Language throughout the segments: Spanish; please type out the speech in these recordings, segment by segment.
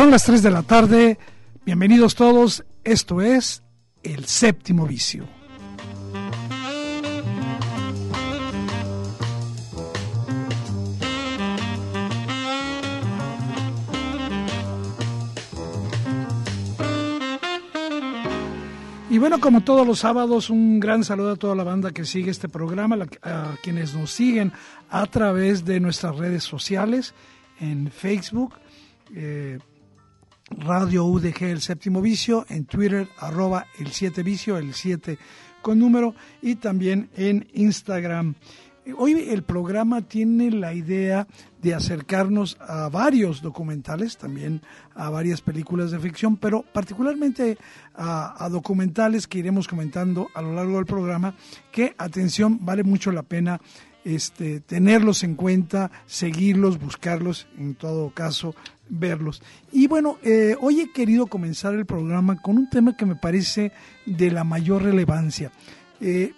Son las 3 de la tarde. Bienvenidos todos. Esto es El Séptimo Vicio. Y bueno, como todos los sábados, un gran saludo a toda la banda que sigue este programa, a quienes nos siguen a través de nuestras redes sociales, en Facebook, eh, Radio UDG El Séptimo Vicio, en Twitter arroba el 7 Vicio, el 7 con número, y también en Instagram. Hoy el programa tiene la idea de acercarnos a varios documentales, también a varias películas de ficción, pero particularmente a, a, documentales que iremos comentando a lo largo del programa, que, atención, vale mucho la pena este, tenerlos en cuenta, seguirlos, buscarlos, en todo caso, verlos. Y bueno, eh, hoy he querido comenzar el programa con un tema que me parece de la mayor relevancia. Eh,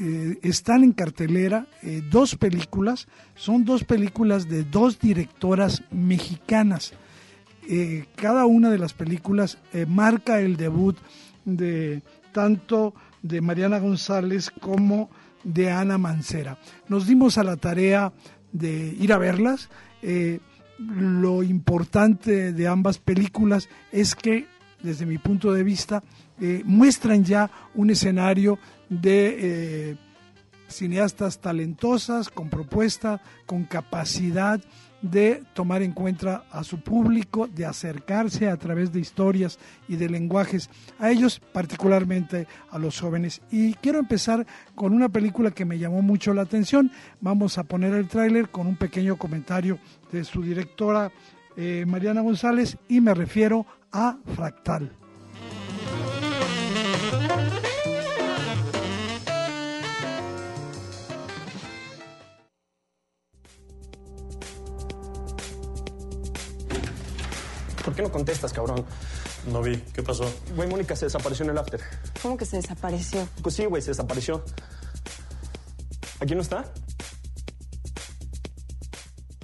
eh, están en cartelera dos películas, son dos películas de dos directoras mexicanas. cada una de las películas marca el debut de tanto de Mariana González como de Ana Mancera. Nos dimos a la tarea de ir a verlas lo importante de ambas películas es que, desde mi punto de vista, eh, muestran ya un escenario de eh, cineastas talentosas, con propuesta, con capacidad de tomar en cuenta a su público, de acercarse a través de historias y de lenguajes a ellos, particularmente a los jóvenes. Y quiero empezar con una película que me llamó mucho la atención. Vamos a poner el tráiler con un pequeño comentario de su directora eh, Mariana González y me refiero a Fractal. Qué no contestas, cabrón? No vi. ¿Qué pasó? Güey, Mónica se desapareció en el after. ¿Cómo que se desapareció? Pues sí, güey, se desapareció. ¿Aquí no está?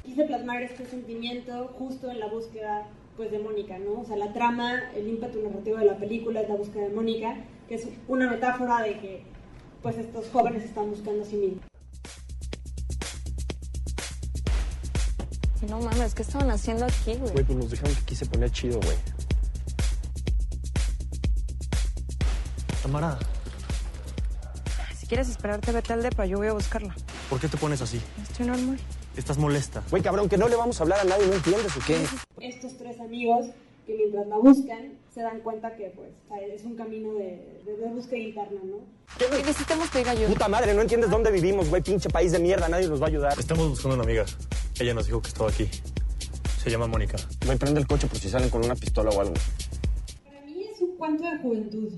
Quise plasmar este sentimiento justo en la búsqueda pues, de Mónica, ¿no? O sea, la trama, el ímpetu narrativo de la película es la búsqueda de Mónica, que es una metáfora de que pues estos jóvenes están buscando a sí mismos. No mames, ¿qué estaban haciendo aquí, güey? Güey, pues nos dijeron que aquí se ponía chido, güey. Tamara, Si quieres esperarte, vete al depa, yo voy a buscarla. ¿por qué te pones así? Estoy normal. Estás molesta. Güey, cabrón, que no le vamos a hablar a nadie, ¿no entiendes o qué? Estos tres amigos que mientras la buscan se dan cuenta que pues es un camino de, de, de búsqueda interna, ¿no? Y necesitamos pedir ayuda. Puta madre, no entiendes dónde vivimos, güey, pinche país de mierda, nadie nos va a ayudar. Estamos buscando una amiga. Ella nos dijo que estaba aquí. Se llama Mónica. Güey, prende el coche por si salen con una pistola o algo. Para mí es un cuento de juventud.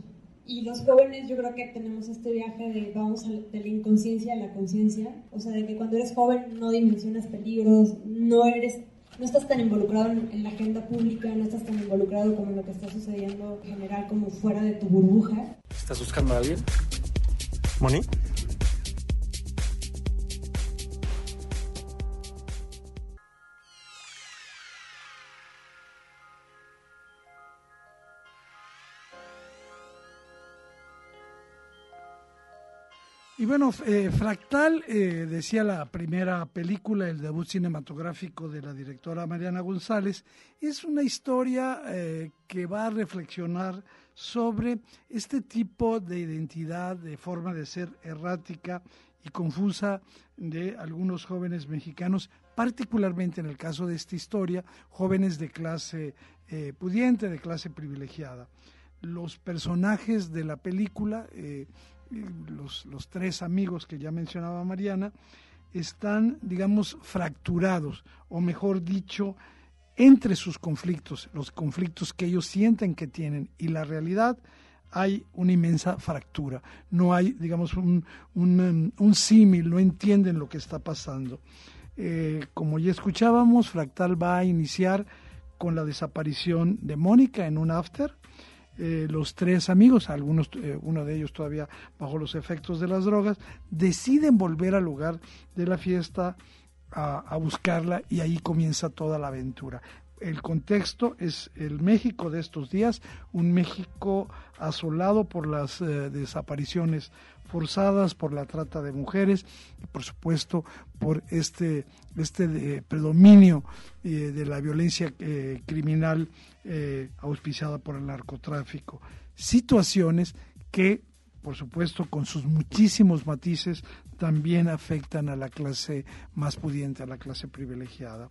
Y los jóvenes yo creo que tenemos este viaje de vamos a, de la inconsciencia a la conciencia. O sea, de que cuando eres joven no dimensionas peligros, no eres no estás tan involucrado en, en, la agenda pública, no estás tan involucrado como en lo que está sucediendo en general, como fuera de tu burbuja. ¿Estás buscando a alguien? ¿Moni? Y bueno, eh, Fractal, eh, decía la primera película, el debut cinematográfico de la directora Mariana González, es una historia eh, que va a reflexionar sobre este tipo de identidad, de forma de ser errática y confusa de algunos jóvenes mexicanos, particularmente en el caso de esta historia, jóvenes de clase pudiente, de clase privilegiada. Los personajes de la película, los, los tres amigos que ya mencionaba Mariana, están, digamos, fracturados, o mejor dicho, entre sus conflictos, los conflictos que ellos sienten que tienen y la realidad, hay una inmensa fractura. No hay, digamos, un, un, un símil, no entienden lo que está pasando. Eh, como ya escuchábamos, Fractal va a iniciar con la desaparición de Mónica en un after. Eh, los tres amigos, algunos, eh, uno de ellos todavía bajo los efectos de las drogas, deciden volver al lugar de la fiesta a, buscarla y ahí comienza toda la aventura. El contexto es el México de estos días, un México asolado por las eh, desapariciones forzadas, por la trata de mujeres y por supuesto por este, este eh, predominio eh, de la violencia criminal auspiciada por el narcotráfico. Situaciones que por supuesto, con sus muchísimos matices, también afectan a la clase más pudiente, a la clase privilegiada.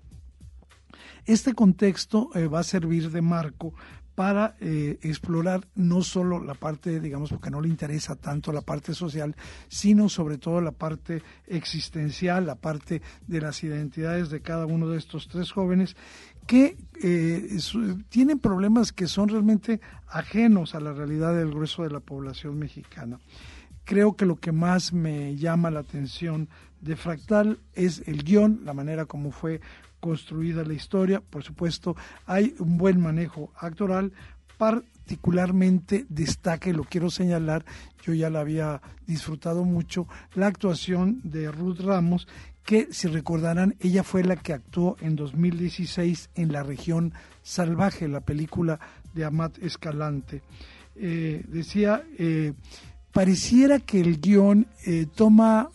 Este contexto eh, va a servir de marco para eh, explorar no solo la parte, digamos, porque no le interesa tanto la parte social, sino sobre todo la parte existencial, la parte de las identidades de cada uno de estos tres jóvenes que eh, tienen problemas que son realmente ajenos a la realidad del grueso de la población mexicana. Creo que lo que más me llama la atención de Fractal es el guion, la manera como fue construida la historia. Por supuesto, hay un buen manejo actoral, particularmente destaca, y lo quiero señalar, yo ya la había disfrutado mucho, la actuación de Ruth Ramos, que si recordarán, ella fue la que actuó en 2016 en La región salvaje, la película de Amat Escalante. Eh, decía, eh, pareciera que el guion eh, toma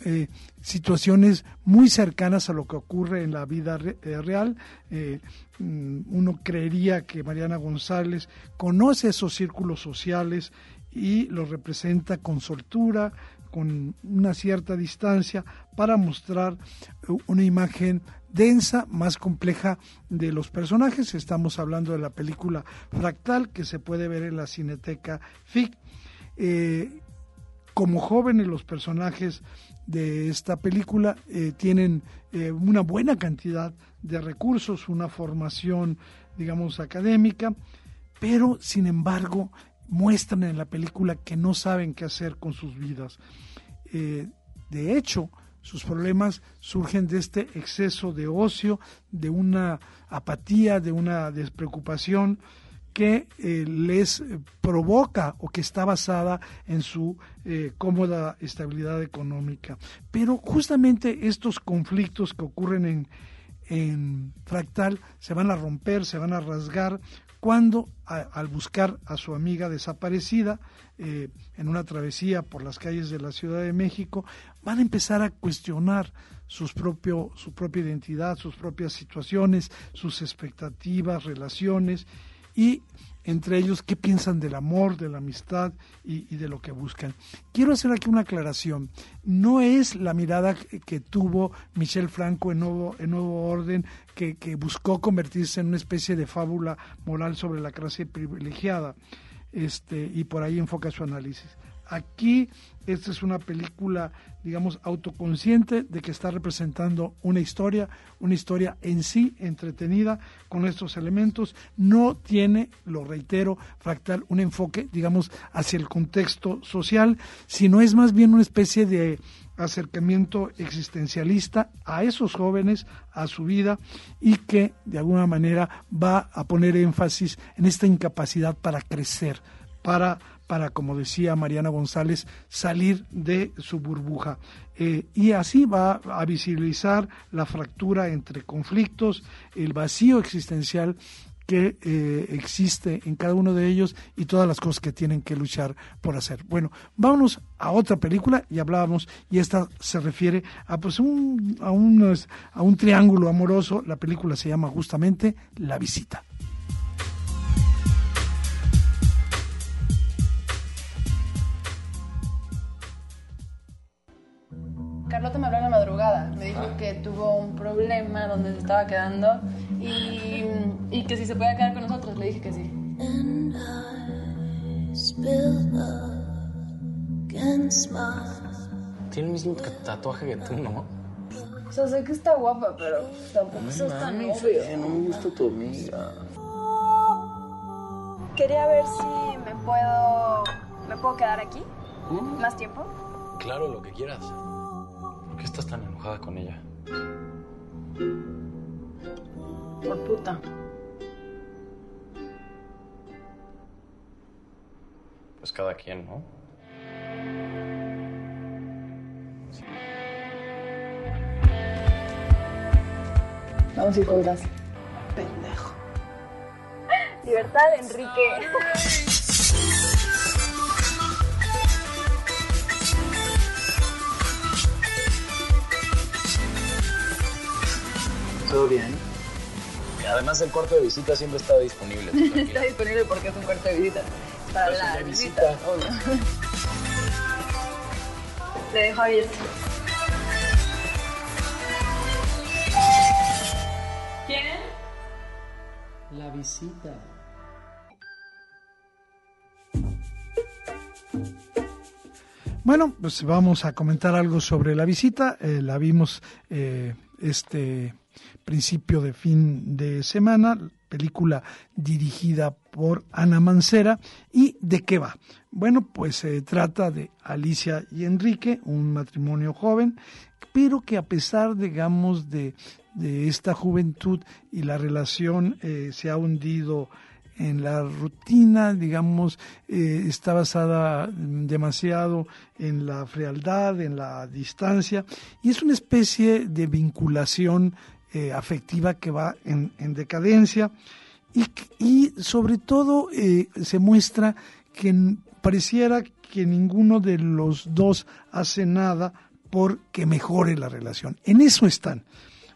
situaciones muy cercanas a lo que ocurre en la vida real. Mm, uno creería que Mariana González conoce esos círculos sociales y los representa con soltura, con una cierta distancia para mostrar una imagen densa, más compleja de los personajes. Estamos hablando de la película Fractal que se puede ver en la Cineteca FIC. Eh, como jóvenes los personajes de esta película eh, tienen eh, una buena cantidad de recursos, una formación, digamos, académica, pero sin embargo muestran en la película que no saben qué hacer con sus vidas. Eh, de hecho, sus problemas surgen de este exceso de ocio, de una apatía, de una despreocupación que eh, les provoca o que está basada en su eh, cómoda estabilidad económica. Pero justamente estos conflictos que ocurren en, en Fractal se van a romper, se van a rasgar cuando al buscar a su amiga desaparecida eh, en una travesía por las calles de la Ciudad de México, van a empezar a cuestionar sus propio, su propia identidad, sus propias situaciones, sus expectativas, relaciones y entre ellos qué piensan del amor, de la amistad y, de lo que buscan. Quiero hacer aquí una aclaración. No es la mirada que, tuvo Michel Franco en Nuevo, en nuevo Orden, que, que, buscó convertirse en una especie de fábula moral sobre la clase privilegiada, este, y por ahí enfoca su análisis. Aquí esta es una película, digamos, autoconsciente de que está representando una historia, una historia en sí entretenida con estos elementos. No tiene, lo reitero, fractal, un enfoque, digamos, hacia el contexto social, sino es más bien una especie de acercamiento existencialista a esos jóvenes, a su vida, y que de alguna manera va a poner énfasis en esta incapacidad para crecer, para para, como decía Mariana González, salir de su burbuja. Eh, y así va a visibilizar la fractura entre conflictos, el vacío existencial que eh, existe en cada uno de ellos y todas las cosas que tienen que luchar por hacer. Bueno, vámonos a otra película y hablábamos, y esta se refiere a, pues, un, a, un, a un triángulo amoroso. La película se llama justamente La Visita. Carlota me habló en la madrugada. Me dijo que tuvo un problema donde se estaba quedando y, y que si se podía quedar con nosotros. Le dije que sí. Tiene el mismo tatuaje que tú, ¿no? O sea, sé que está guapa, pero tampoco es tan obvio. no me gusta tu amiga. Quería ver si me puedo. ¿Me puedo quedar aquí? ¿Más tiempo? Claro, lo que quieras. ¿Por qué estás tan enojada con ella? Por puta. Pues cada quien, ¿no? Vamos a ir con gas. Pendejo. Libertad, Enrique. Todo bien. Además el cuarto de visita siempre está disponible. Está disponible porque es un cuarto de visita. Para Pero la visita, visita. obvio. Le dejo abierto. ¿Quién? La visita. Bueno, pues vamos a comentar algo sobre la visita. Eh, la vimos eh, este principio de fin de semana, película dirigida por Ana Mancera. ¿Y de qué va? Bueno, pues se trata de Alicia y Enrique, un matrimonio joven, pero que a pesar, digamos, de, de esta juventud y la relación eh, se ha hundido en la rutina, digamos, eh, está basada demasiado en la frialdad, en la distancia, y es una especie de vinculación eh, afectiva que va en, en decadencia y, sobre todo eh, se muestra que pareciera que ninguno de los dos hace nada por que mejore la relación. En eso están.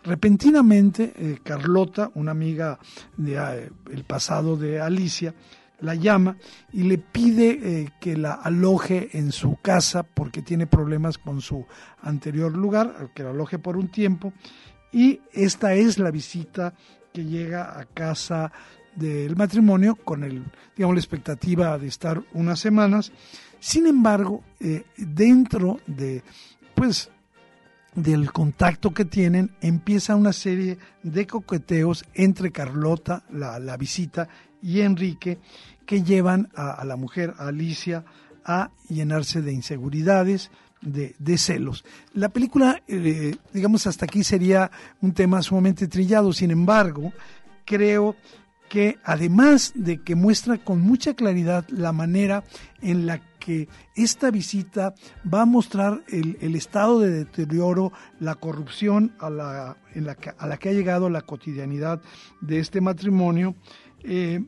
Repentinamente, eh, Carlota, una amiga del el pasado de Alicia, la llama y le pide que la aloje en su casa porque tiene problemas con su anterior lugar, que la aloje por un tiempo. Y esta es la visita que llega a casa del matrimonio con el, digamos, la expectativa de estar unas semanas. Sin embargo, eh, dentro de, pues, del contacto que tienen, empieza una serie de coqueteos entre Carlota, la, la visita, y Enrique, que llevan a, la mujer, Alicia, a llenarse de inseguridades, de, celos. La película, eh, digamos, hasta aquí sería un tema sumamente trillado, sin embargo, creo que además de que muestra con mucha claridad la manera en la que esta visita va a mostrar el, el estado de deterioro, la corrupción a la, en la que, a la que ha llegado la cotidianidad de este matrimonio, eh,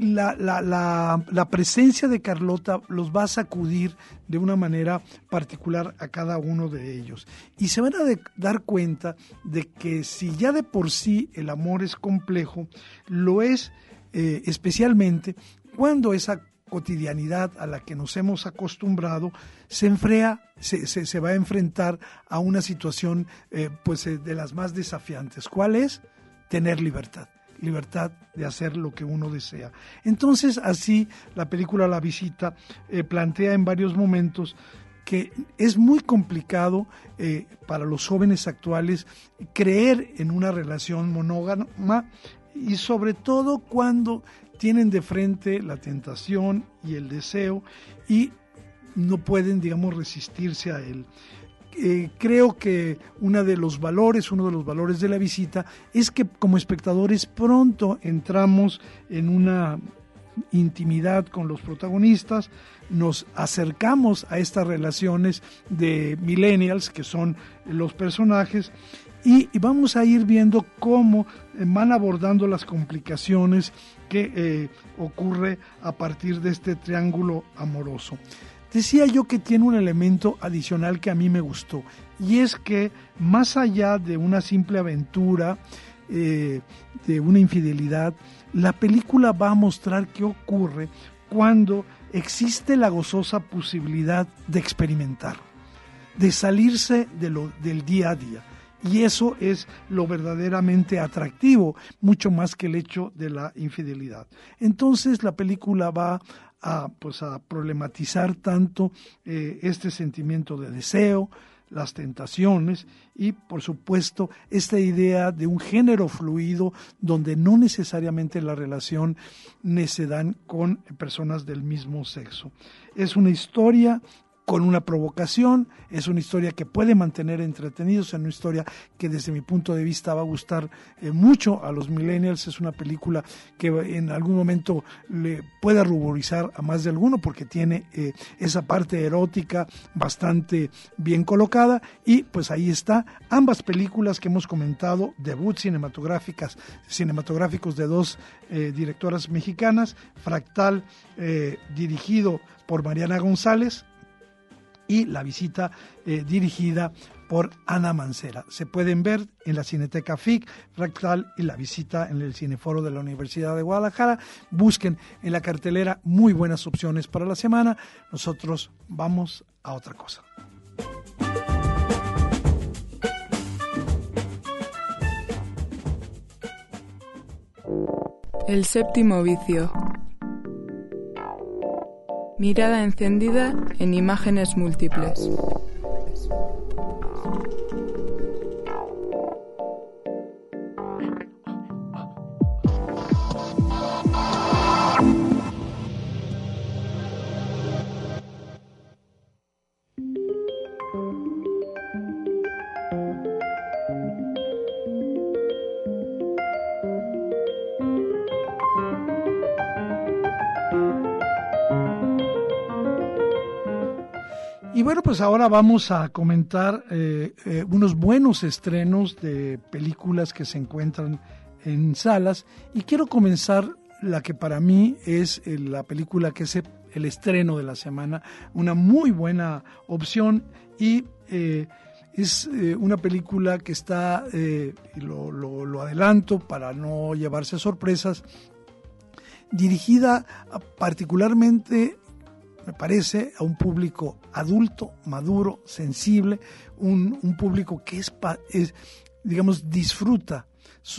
la, la, la, presencia de Carlota los va a sacudir de una manera particular a cada uno de ellos. Y se van a dar cuenta de que si ya de por sí el amor es complejo, lo es eh, especialmente cuando esa cotidianidad a la que nos hemos acostumbrado se enfrea, se, se, va a enfrentar a una situación eh, pues de las más desafiantes. ¿Cuál es? Tener libertad libertad de hacer lo que uno desea. Entonces, así la película La visita eh, plantea en varios momentos que es muy complicado eh, para los jóvenes actuales creer en una relación monógama y sobre todo cuando tienen de frente la tentación y el deseo y no pueden, digamos, resistirse a él. Eh, creo que uno de los valores, uno de los valores de la visita es que como espectadores pronto entramos en una intimidad con los protagonistas, nos acercamos a estas relaciones de millennials que son los personajes y, vamos a ir viendo cómo van abordando las complicaciones que eh, ocurre a partir de este triángulo amoroso. Decía yo que tiene un elemento adicional que a mí me gustó, y es que más allá de una simple aventura, eh, de una infidelidad, la película va a mostrar qué ocurre cuando existe la gozosa posibilidad de experimentar. de salirse de lo, del día a día. Y eso es lo verdaderamente atractivo, mucho más que el hecho de la infidelidad. Entonces la película va a, pues, a problematizar tanto eh, este sentimiento de deseo, las tentaciones y por supuesto esta idea de un género fluido donde no necesariamente la relación se dan con personas del mismo sexo. Es una historia con una provocación, es una historia que puede mantener entretenidos, es una historia que desde mi punto de vista va a gustar eh, mucho a los millennials, es una película que en algún momento le puede ruborizar a más de alguno porque tiene eh, esa parte erótica bastante bien colocada y pues ahí está ambas películas que hemos comentado, debut cinematográficas, cinematográficos de dos eh, directoras mexicanas, Fractal dirigido por Mariana González, y la visita eh, dirigida por Ana Mancera. Se pueden ver en la Cineteca FIC, Fractal y la visita en el Cineforo de la Universidad de Guadalajara. Busquen en la cartelera muy buenas opciones para la semana. Nosotros vamos a otra cosa. El séptimo vicio. Mirada encendida en imágenes múltiples. Pues ahora vamos a comentar eh, eh, unos buenos estrenos de películas que se encuentran en salas. Y quiero comenzar la que para mí es eh, la película que es el estreno de la semana, una muy buena opción y es una película que está, lo, lo adelanto para no llevarse sorpresas, dirigida particularmente me parece, a un público adulto, maduro, sensible, un, público que es, es, digamos, disfruta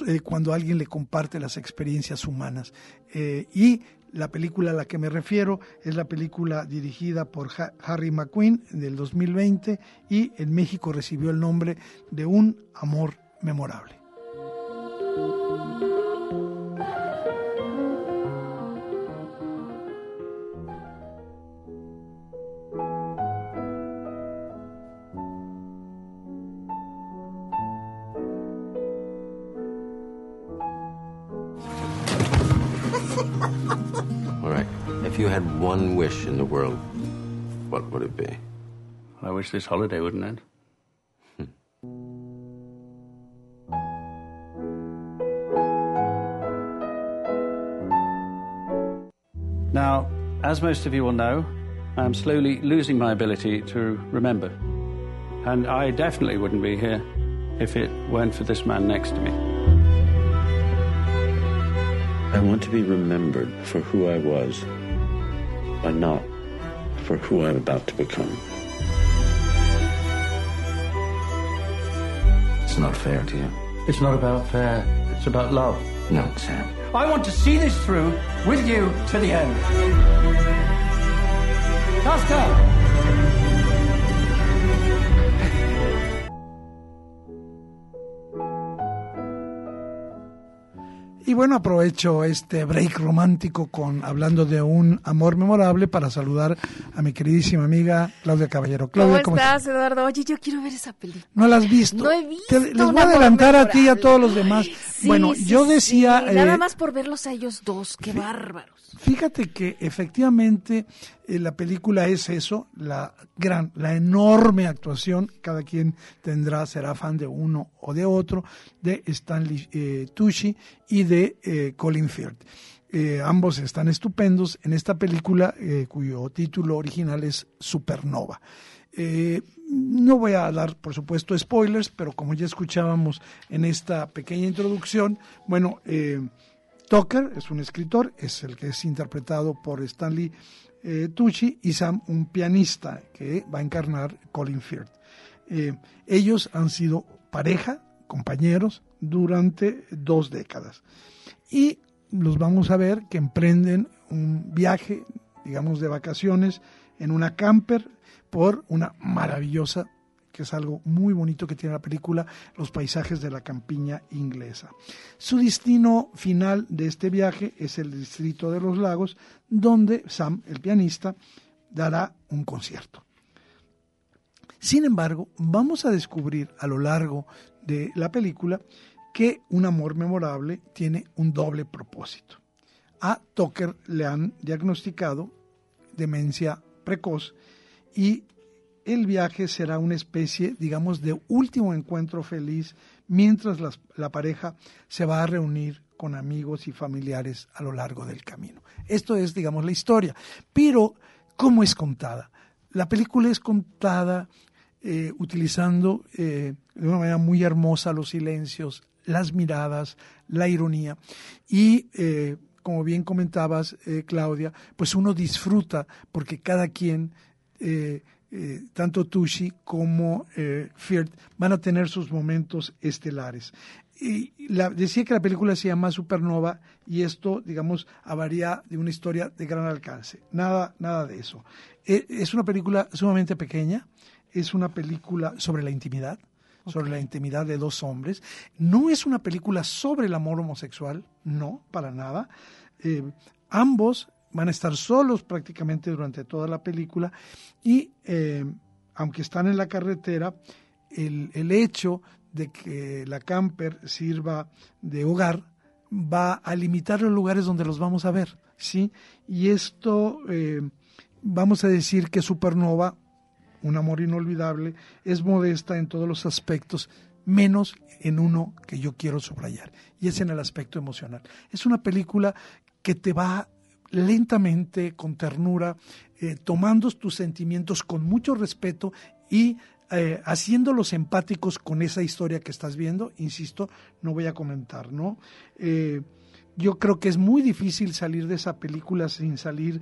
eh, cuando alguien le comparte las experiencias humanas. Eh, y la película a la que me refiero es la película dirigida por Harry McQueen del 2020 y en México recibió el nombre de Un Amor Memorable. Had one wish in the world, what would it be? I wish this holiday wouldn't end. Hmm. Now, as most of you will know, I am slowly losing my ability to remember. And I definitely wouldn't be here if it weren't for this man next to me. I want to be remembered for who I was but not for who I'm about to become. It's not fair to you. It's not about fair, it's about love. No, Sam. I want to see this through with you to the end. Costa! Bueno, aprovecho este break romántico con hablando de un amor memorable para saludar a mi queridísima amiga Claudia Caballero. Claudia, ¿Cómo, estás, Eduardo? Oye, yo quiero ver esa película. ¿No la has visto? No he visto. les voy a adelantar a ti y a todos los demás. bueno, yo decía... Nada eh, más por verlos a ellos dos, qué bárbaros. Fíjate que efectivamente eh, la película es eso, la gran, la enorme actuación, cada quien tendrá, será fan de uno o de otro, de Stanley eh, Tucci y de eh, Colin Firth. ambos están estupendos en esta película cuyo título original es Supernova. no voy a dar, por supuesto, spoilers, pero como ya escuchábamos en esta pequeña introducción, bueno, Tucker es un escritor, es el que es interpretado por Stanley eh, Tucci, y Sam, un pianista que va a encarnar Colin Firth. Eh, ellos han sido pareja, compañeros, durante dos décadas. Y los vamos a ver que emprenden un viaje, digamos, de vacaciones en una camper por una maravillosa que es algo muy bonito que tiene la película, los paisajes de la campiña inglesa. Su destino final de este viaje es el distrito de los lagos, donde Sam, el pianista, dará un concierto. Sin embargo, vamos a descubrir a lo largo de la película que un amor memorable tiene un doble propósito. A Tucker le han diagnosticado demencia precoz y el viaje será una especie, digamos, de último encuentro feliz mientras la pareja se va a reunir con amigos y familiares a lo largo del camino. Esto es, digamos, la historia. Pero, ¿cómo es contada? La película es contada eh, utilizando eh, de una manera muy hermosa los silencios, las miradas, la ironía y eh, como bien comentabas, Claudia, pues uno disfruta porque cada quien tanto Tushi como eh, van a tener sus momentos estelares. Y la, decía que la película se llama Supernova y esto, digamos, avaría de una historia de gran alcance. Nada, nada de eso. Eh, es una película sumamente pequeña, es una película sobre la intimidad, sobre la intimidad de dos hombres. No es una película sobre el amor homosexual, no, para nada. Eh, ambos van a estar solos prácticamente durante toda la película y eh, aunque están en la carretera, el, el, hecho de que la camper sirva de hogar va a limitar los lugares donde los vamos a ver, ¿sí? Y esto, eh, vamos a decir que Supernova, un amor inolvidable, es modesta en todos los aspectos, menos en uno que yo quiero subrayar, y es en el aspecto emocional. Es una película que te va lentamente, con ternura, eh, tomando tus sentimientos con mucho respeto y eh, haciéndolos empáticos con esa historia que estás viendo, insisto, no voy a comentar, ¿no? Eh, yo creo que es muy difícil salir de esa película sin salir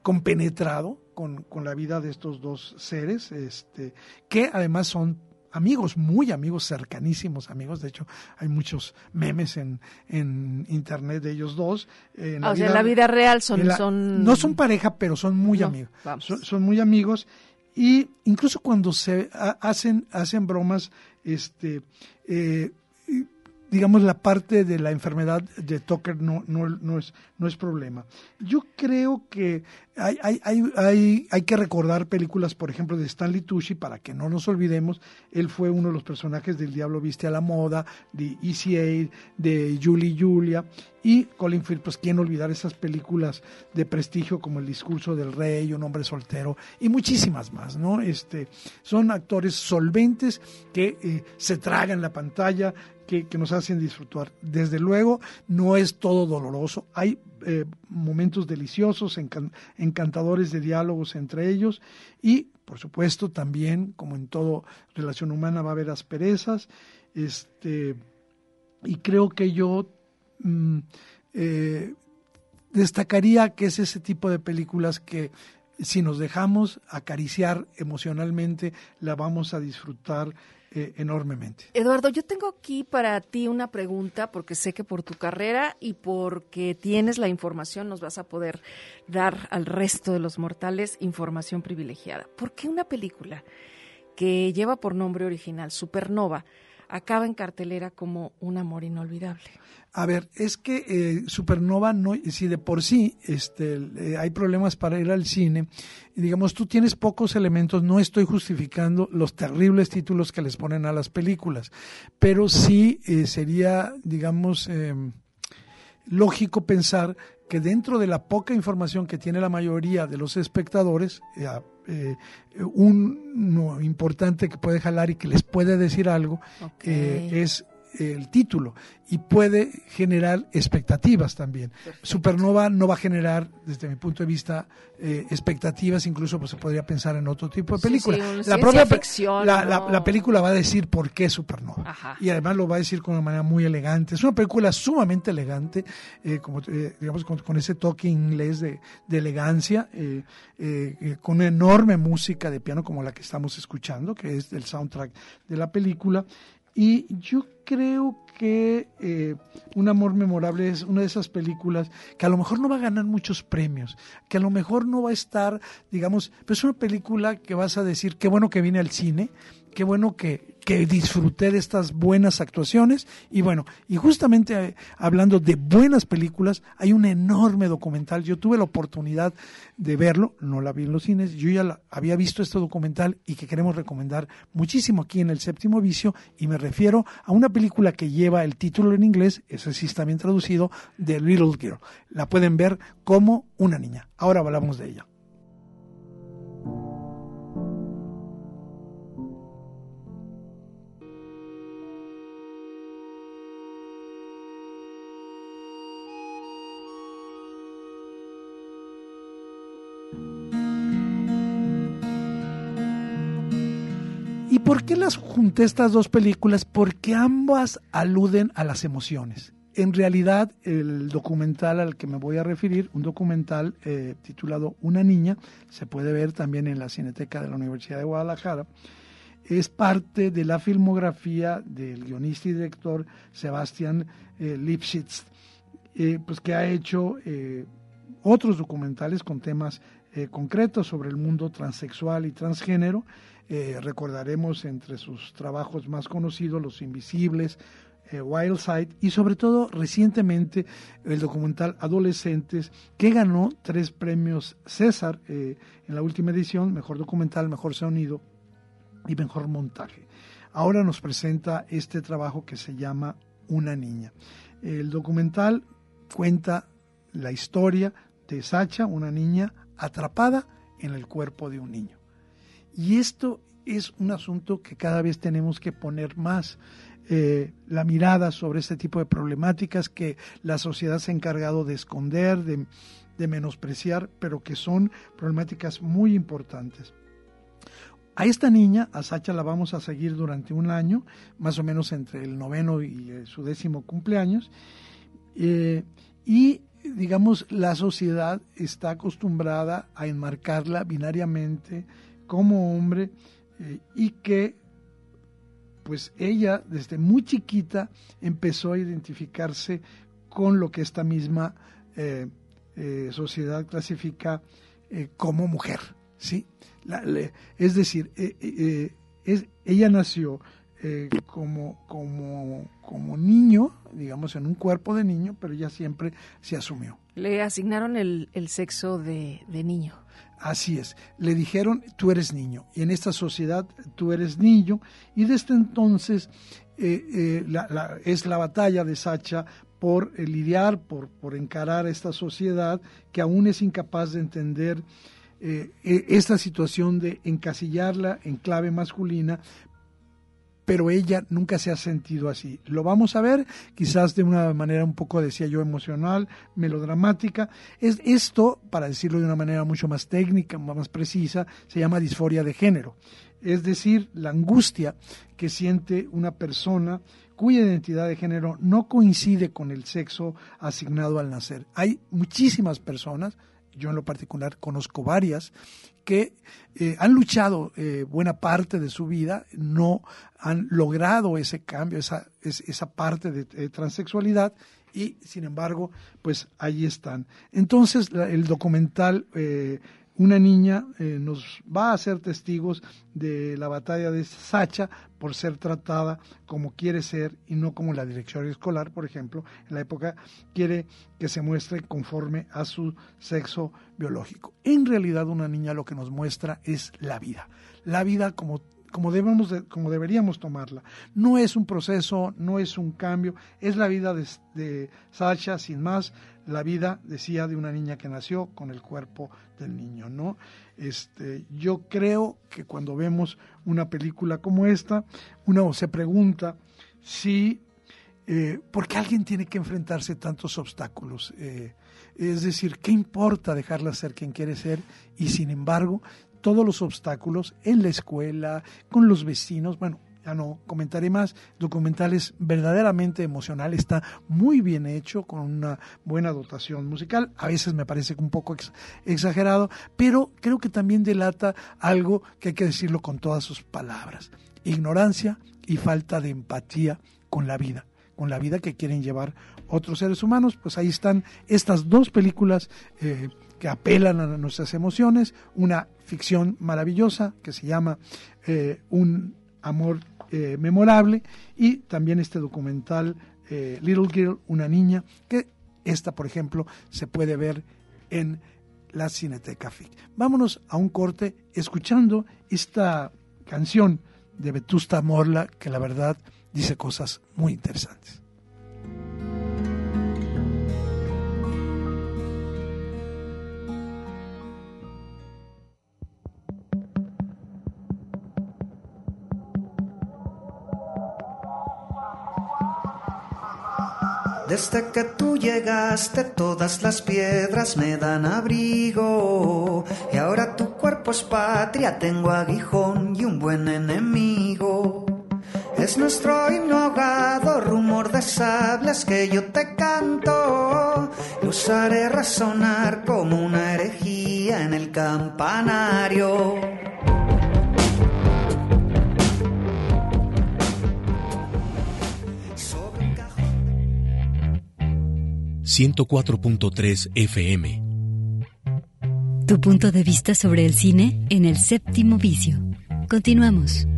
compenetrado con, con, la vida de estos dos seres, este, que además son amigos, muy amigos, cercanísimos amigos. De hecho, hay muchos memes en, en internet de ellos dos. En o sea, en la vida real son, son... No son pareja, pero son muy amigos. Son, muy amigos. Y incluso cuando se hacen, hacen bromas, este, eh, digamos, la parte de la enfermedad de Tucker no, no, no, es, no es problema. Yo creo que hay, hay, hay, hay, que recordar películas, por ejemplo, de Stanley Tucci, para que no nos olvidemos. Él fue uno de los personajes del Diablo Viste a la Moda, de ECA, de Julie Julia. Y Colin Firth, pues quién olvidar esas películas de prestigio como El discurso del rey, Un hombre soltero y muchísimas más, ¿no? Este, son actores solventes que eh, se tragan la pantalla, que, nos hacen disfrutar. Desde luego, no es todo doloroso. Hay eh, momentos deliciosos, encantadores de diálogos entre ellos y, por supuesto, también, como en toda relación humana, va a haber asperezas. Este, y creo que yo mm, eh, destacaría que es ese tipo de películas que si nos dejamos acariciar emocionalmente, la vamos a disfrutar eh, enormemente. Eduardo, yo tengo aquí para ti una pregunta, porque sé que por tu carrera y porque tienes la información nos vas a poder dar al resto de los mortales información privilegiada. ¿Por qué una película que lleva por nombre original Supernova acaba en cartelera como un amor inolvidable? A ver, es que eh, Supernova, no, si de por sí este, eh, hay problemas para ir al cine, digamos, tú tienes pocos elementos, no estoy justificando los terribles títulos que les ponen a las películas, pero sí eh, sería, digamos, lógico pensar que dentro de la poca información que tiene la mayoría de los espectadores, un importante que puede jalar y que les puede decir algo es el título y puede generar expectativas también. Supernova no va a generar, desde mi punto de vista, eh, expectativas, incluso pues, se podría pensar en otro tipo de película. la propia la, película va a decir por qué Supernova. Y además lo va a decir con una manera muy elegante. Es una película sumamente elegante, eh, como, eh, digamos, con, ese toque inglés de, de elegancia, con una enorme música de piano como la que estamos escuchando, que es el soundtrack de la película. Y yo creo que eh, Un Amor Memorable es una de esas películas que a lo mejor no va a ganar muchos premios, que a lo mejor no va a estar, digamos, pero es una película que vas a decir, qué bueno que viene al cine, qué bueno que, que disfruté de estas buenas actuaciones. Y bueno, y justamente eh, hablando de buenas películas, hay un enorme documental. Yo tuve la oportunidad de verlo, no la vi en los cines, yo ya había visto este documental y que queremos recomendar muchísimo aquí en el séptimo vicio. Y me refiero a una película que lleva el título en inglés, ese sí está bien traducido, The Little Girl. La pueden ver como una niña. Ahora hablamos de ella. Por qué las junté estas dos películas? Porque ambas aluden a las emociones. En realidad, el documental al que me voy a referir, un documental eh, titulado Una niña, se puede ver también en la Cineteca de la Universidad de Guadalajara, es parte de la filmografía del guionista y director Sebastián eh, Lipschitz, eh, pues que ha hecho otros documentales con temas concretos sobre el mundo transexual y transgénero eh, recordaremos entre sus trabajos más conocidos Los Invisibles, eh, Wild Side y sobre todo recientemente el documental Adolescentes que ganó tres premios César eh, en la última edición, mejor documental, mejor sonido y mejor montaje. Ahora nos presenta este trabajo que se llama Una niña. El documental cuenta la historia de Sacha, una niña atrapada en el cuerpo de un niño. Y esto es un asunto que cada vez tenemos que poner más eh, la mirada sobre este tipo de problemáticas que la sociedad se ha encargado de esconder, de, menospreciar, pero que son problemáticas muy importantes. A esta niña, a Sacha, la vamos a seguir durante un año, más o menos entre el noveno y su décimo cumpleaños. Eh, y, digamos, la sociedad está acostumbrada a enmarcarla binariamente como hombre eh, y que pues ella desde muy chiquita empezó a identificarse con lo que esta misma eh, eh, sociedad clasifica como mujer, ¿sí? es decir, es, ella nació como, como, como niño, digamos, en un cuerpo de niño, pero ella siempre se asumió. Le asignaron el, el sexo de, de niño. Así es, le dijeron, tú eres niño, y en esta sociedad tú eres niño, y desde entonces eh, eh, es la batalla de Sacha por eh, lidiar, por, por encarar esta sociedad que aún es incapaz de entender esta situación de encasillarla en clave masculina, pero ella nunca se ha sentido así. Lo vamos a ver, quizás de una manera un poco, decía yo, emocional, melodramática. Es, esto, para decirlo de una manera mucho más técnica, más precisa, se llama disforia de género. Es decir, la angustia que siente una persona cuya identidad de género no coincide con el sexo asignado al nacer. Hay muchísimas personas, yo en lo particular conozco varias, que eh, han luchado eh, buena parte de su vida, no han logrado ese cambio, esa, esa parte de, transexualidad y sin embargo, pues ahí están. Entonces, el documental eh, una niña eh, nos va a ser testigos de la batalla de Sacha por ser tratada como quiere ser y no como la dirección escolar, por ejemplo, en la época quiere que se muestre conforme a su sexo biológico. En realidad una niña lo que nos muestra es la vida, la vida como como, debemos como deberíamos tomarla. No es un proceso, no es un cambio, es la vida de, de Sacha sin más, la vida, decía, de una niña que nació con el cuerpo del niño, ¿no? Este, yo creo que cuando vemos una película como esta, uno se pregunta si eh, ¿por qué alguien tiene que enfrentarse a tantos obstáculos? Eh, es decir, ¿qué importa dejarla ser quien quiere ser? Y sin embargo, todos los obstáculos en la escuela, con los vecinos, bueno, ya no comentaré más. documental es verdaderamente emocional, está muy bien hecho, con una buena dotación musical. A veces me parece un poco exagerado, pero creo que también delata algo que hay que decirlo con todas sus palabras. Ignorancia y falta de empatía con la vida con la vida que quieren llevar otros seres humanos, pues ahí están estas dos películas eh, que apelan a nuestras emociones, una ficción maravillosa que se llama eh, Un amor eh, memorable y también este documental eh, Little Girl, una niña, que esta, por ejemplo, se puede ver en la Cineteca FIC. Vámonos a un corte escuchando esta canción de Vetusta Morla, que la verdad dice cosas muy interesantes. Desde que tú llegaste todas las piedras me dan abrigo y ahora tu cuerpo es patria, tengo aguijón y un buen enemigo. Es nuestro himno ahogado, rumor de sables que yo te canto. Y usaré resonar como una herejía en el campanario. 104.3 FM. Tu punto de vista sobre el cine en el séptimo vicio. Continuamos.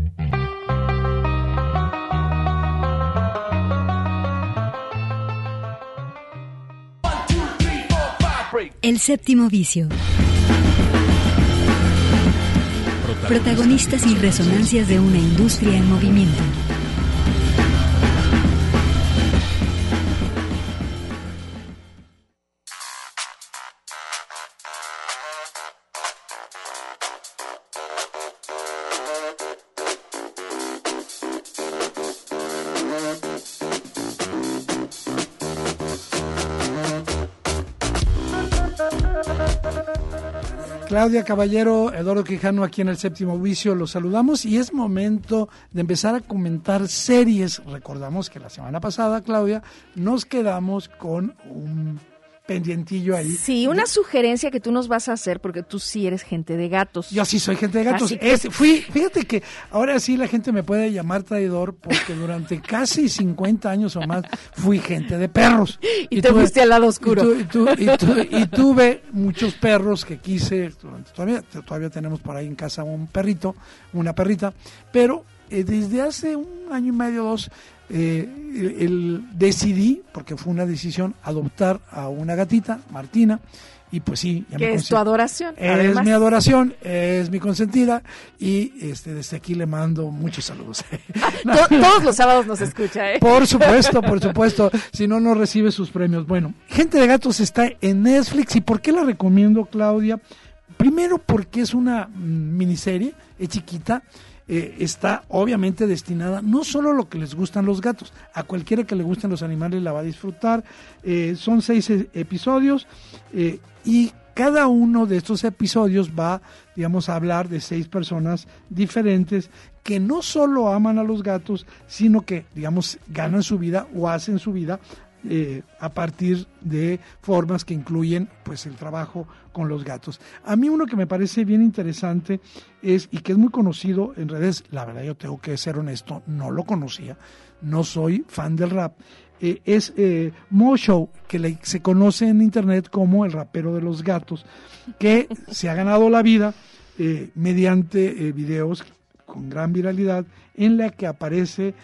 El séptimo vicio. Protagonistas y resonancias de una industria en movimiento. Claudia Caballero, Eduardo Quijano aquí en el séptimo vicio, los saludamos y es momento de empezar a comentar series. Recordamos que la semana pasada, Claudia, nos quedamos con un pendientillo ahí. Sí, una sugerencia que tú nos vas a hacer, porque tú sí eres gente de gatos. Yo sí soy gente de gatos. fui, fíjate que ahora sí la gente me puede llamar traidor porque durante casi 50 años o más fui gente de perros. Y, te fuiste al lado oscuro. Y, tuve muchos perros que quise, todavía, todavía tenemos por ahí en casa un perrito, una perrita, pero eh, desde hace un año y medio, dos, eh, el, decidí, porque fue una decisión, adoptar a una gatita, Martina, y pues sí. que es tu adoración. Es mi adoración, es mi consentida, y este desde aquí le mando muchos saludos. Todos los sábados nos escucha, ¿eh? Por supuesto, por supuesto, si no, no recibe sus premios. Bueno, Gente de Gatos está en Netflix, ¿y por qué la recomiendo, Claudia? Primero porque es una mm, miniserie, es chiquita, eh, está obviamente destinada no solo a lo que les gustan los gatos, a cualquiera que le gusten los animales la va a disfrutar. Eh, son seis e, episodios eh, y cada uno de estos episodios va, digamos, a hablar de seis personas diferentes que no solo aman a los gatos, sino que, digamos, ganan su vida o hacen su vida eh, a partir de formas que incluyen pues el trabajo con los gatos. A mí uno que me parece bien interesante es y que es muy conocido en redes, la verdad yo tengo que ser honesto, no lo conocía, no soy fan del rap, eh, es eh, Mo Show, que se conoce en internet como el rapero de los gatos, que se ha ganado la vida eh, mediante videos con gran viralidad en la que aparece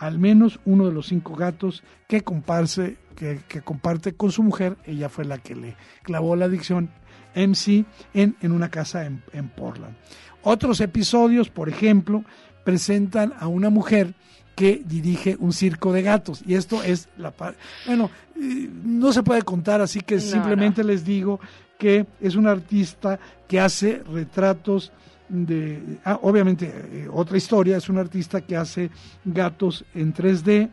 al menos uno de los cinco gatos que, comparse, que, comparte con su mujer, ella fue la que le clavó la adicción MC en, en una casa en, Portland. Otros episodios, por ejemplo, presentan a una mujer que dirige un circo de gatos. Y esto es la Bueno, eh, no se puede contar, así que simplemente les digo que es un artista que hace retratos de, ah, obviamente, eh, otra historia, es un artista que hace gatos en 3D,